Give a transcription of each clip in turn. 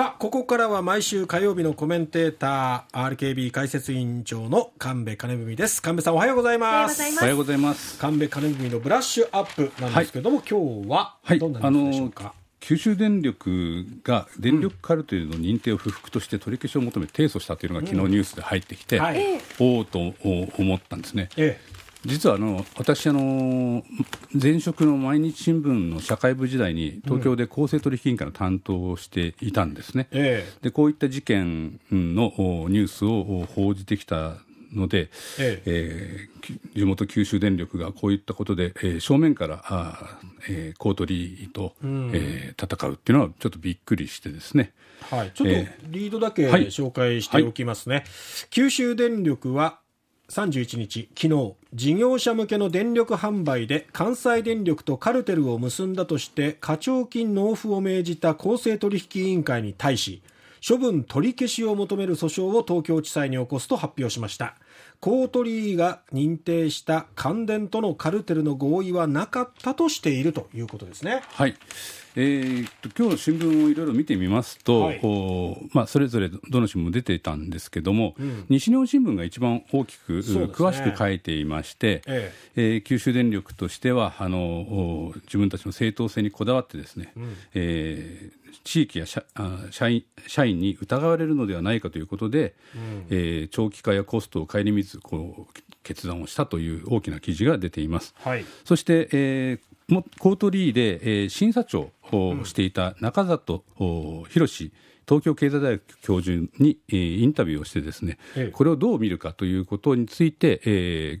さあ、ここからは毎週火曜日のコメンテーター、RKB 解説委員長の神戸金文です。神戸さんおはようございます。おはようございます。神戸金文のブラッシュアップなんですけども、はい、今日はどんなニュースでしょうか、はい九州電力が電力カルテルの認定を不服として取り消しを求め提訴したというのが昨日ニュースで入ってきて、うんはい、おおと思ったんですね。ええ実はあの私あの、前職の毎日新聞の社会部時代に、東京で公正取引委員会の担当をしていたんですね、うんえ。でこういった事件のニュースを報じてきたので、ええ。ー、地元九州電力がこういったことで、えー、正面からあ、えー、公取と、うん、えー、戦うっていうのは、ちょっとびっくりしてですね。はい、ちょっとリードだけ紹介しておきますね。はいはい、九州電力は31日、昨日、事業者向けの電力販売で関西電力とカルテルを結んだとして課徴金納付を命じた公正取引委員会に対し、処分取り消しを求める訴訟を東京地裁に起こすと発表しました。公取委が認定した関電とのカルテルの合意はなかったとしているということですね。はい。えー、と今日の新聞をいろいろ見てみますと、はい、まあ、それぞれどの新聞も出ていたんですけども、うん、西日本新聞が一番大きく、ね、詳しく書いていまして、ええ。えー、九州電力としてはあの自分たちの正当性にこだわってですね、うん、えー、地域や社社員社員に疑われるのではないかということで、うん、えー、長期化やコストを顧みずこう決断をしたという大きな記事が出ています。はい、そして、えーコートリーで、えー、審査長をしていた中里博東京経済大学教授に、えー、インタビューをしてですね、ええ、これをどう見るかということについて、えー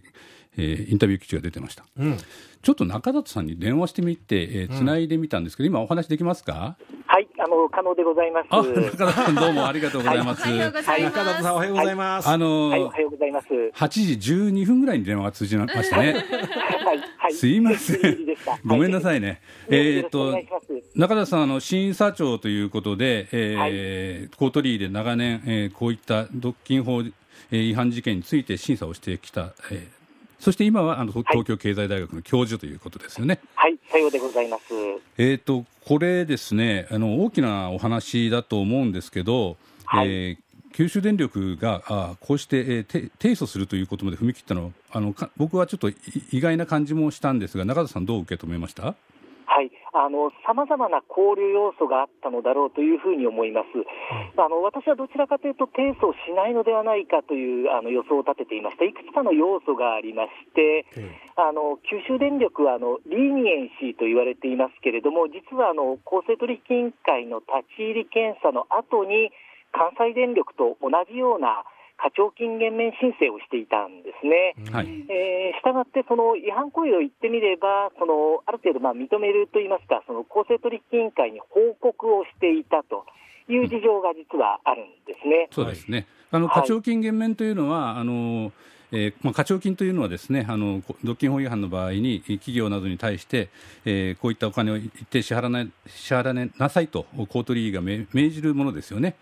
えー、インタビュー記事が出てました、うん、ちょっと中里さんに電話してみて、えー、つないでみたんですけど、うん、今お話できますか？はいあの可能でございますあ中里さんどうもありがとうございます、はい、中里さんおはようございます、はい、あのはい、おはようございます。8時12分ぐらいに電話が通じましたね。はい、はい、すいません。ごめんなさいね、えっと中田さんあの審査長ということで、えーコートリーで長年、えー、こういった独禁法違反事件について審査をしてきた、えーそして今はあの東京経済大学の教授ということですよね。はい、さようでございます。えっ、とこれですね、あの大きなお話だと思うんですけど、はい、えー、九州電力があこうして、えー、提訴するということまで踏み切ったのあの僕はちょっと意外な感じもしたんですが中田さんどう受け止めました？あの、様々な交流要素があったのだろうというふうに思います。あの、私はどちらかというと、提訴しないのではないかというあの予想を立てていました。いくつかの要素がありまして、あの、九州電力は、あの、リーニエンシーと言われていますけれども、実は、あの、公正取引委員会の立ち入り検査の後に、関西電力と同じような、課徴金減免申請をしていたんですね。はい、えー、したがって、その違反行為を言ってみれば、そのある程度まあ認めるといいますか、その公正取引委員会に報告をしていたという事情が実はあるんですね。そうですね。あの課徴金減免というのは、はい、あのえーまあ、課徴金というのはですねあの独禁法違反の場合に企業などに対して、えー、こういったお金を一定支払わない支払わなさいと公取委が命じるものですよね。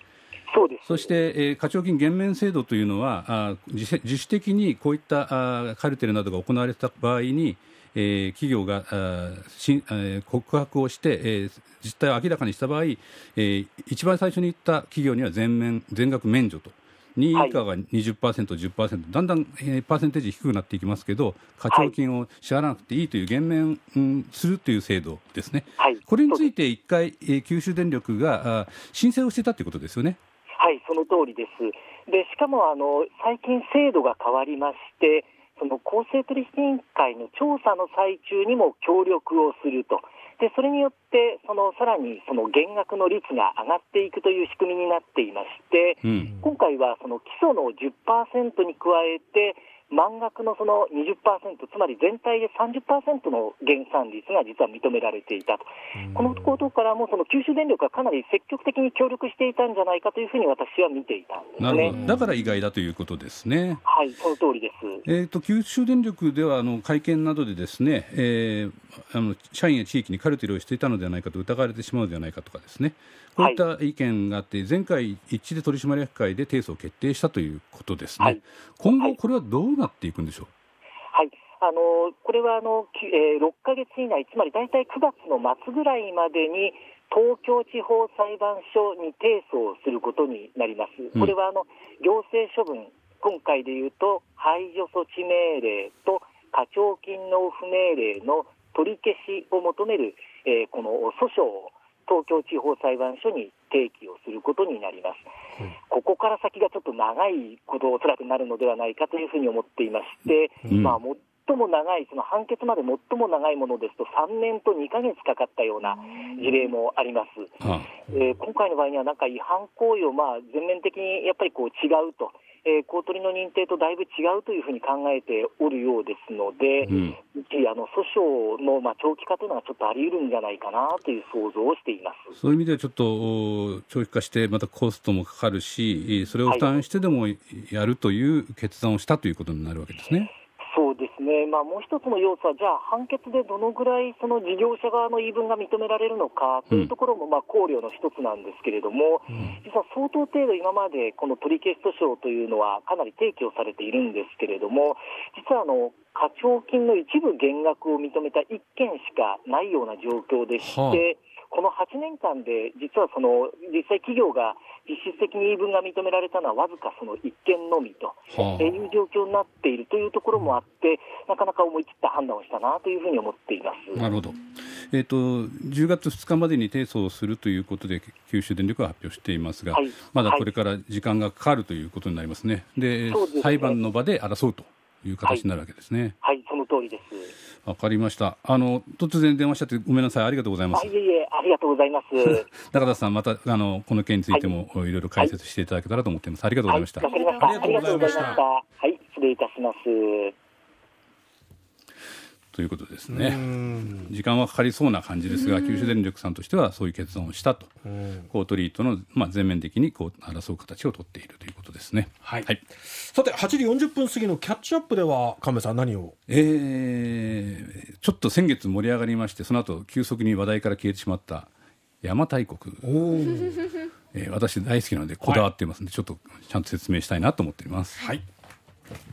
そうです。そして、えー、課徴金減免制度というのはあ自自主的にこういったあカルテルなどが行われた場合に、えー、企業があし、えー、告白をして、えー、実態を明らかにした場合、えー、一番最初に言った企業には全面全額免除と。2位以下が20%、10%、だんだん、えー、パーセンテージ低くなっていきますけど、課徴金を支払わなくていいという減免、うん、するという制度ですね、はい、これについて一回、えー、九州電力があ申請をしてたということですよね。はい、その通りです。でしかもあの最近、制度が変わりまして、その公正取引委員会の調査の最中にも協力をすると、でそれによってそのさらにその減額の率が上がっていくという仕組みになっていまして、うん、今回はその基礎の10%に加えて、満額のその20%、つまり全体で30%の減産率が実は認められていたと、このことからも、その九州電力がかなり積極的に協力していたんじゃないかというふうに私は見ていたんですねだから意外だということですね。はい、その通りです。えーと、九州電力ではあの会見などでですね、えー、あの社員や地域にカルテルをしていたのではないかと疑われてしまうのではないかとかですね、こういった意見があって、前回、一致で取締役会で提訴を決定したということですね、はい、今後、これはどうなっていくんでしょう？はい。あのこれはあの、えー、6か月以内、つまり大体9月の末ぐらいまでに、東京地方裁判所に提訴することになります。これはあの行政処分、今回でいうと排除措置命令と課徴金納付命令の取り消しを求める、えー、この訴訟を東京地方裁判所に提起をすることになります。うん、ここから先がちょっと長いことおそらくなるのではないかというふうに思っていまして、うん、まあ、最も長い、その判決まで最も長いものですと、3年と2か月かかったような事例もあります。えー、今回の場合には、なんか違反行為をまあ全面的にやっぱりこう違うと。えー、公取の認定とだいぶ違うというふうに考えておるようですので、うん、あの訴訟のまあ長期化というのはちょっとあり得るんじゃないかなという想像をしていますそういう意味では、ちょっと長期化して、またコストもかかるし、それを負担してでもやるという決断をしたということになるわけですね。はいそうですね、まあ、もう一つの要素は、じゃあ、判決でどのぐらいその事業者側の言い分が認められるのかというところもまあ考慮の一つなんですけれども、うん、実は相当程度、今までこの取り消し訴訟というのはかなり提供されているんですけれども、実はあの課徴金の一部減額を認めた1件しかないような状況でして、はあこの8年間で、実はその実際、企業が実質的に言い分が認められたのはわずかその1件のみという状況になっているというところもあって、なかなか思い切った判断をしたなというふうに思っています。なるほど、えーと、10月2日までに提訴をするということで、九州電力は発表していますが、はい、まだこれから時間がかかるということになりますね、で、ね、裁判の場で争うという形になるわけですね。はい、はい、その通りですわかりました。あの、突然電話しちゃってごめんなさい。ありがとうございます。いえいえ、ありがとうございます。中田さん、また、あの、この件についても、はい、いろいろ解説していただけたらと思っています。ありがとうございました。わ、はい、かりました。ありがとうございました。はい、失礼いたします。ということですね。時間はかかりそうな感じですが、九州電力さんとしてはそういう決断をしたと、コートリートの、まあ、全面的にこう争う形を取っているということですね。はい。はい、さて、8時40分過ぎのキャッチアップでは、亀さん、何を？えー、ちょっと先月盛り上がりまして、その後急速に話題から消えてしまった邪馬台国。えー、私大好きなのでこだわっていますので、はい、ちょっとちゃんと説明したいなと思っています。はい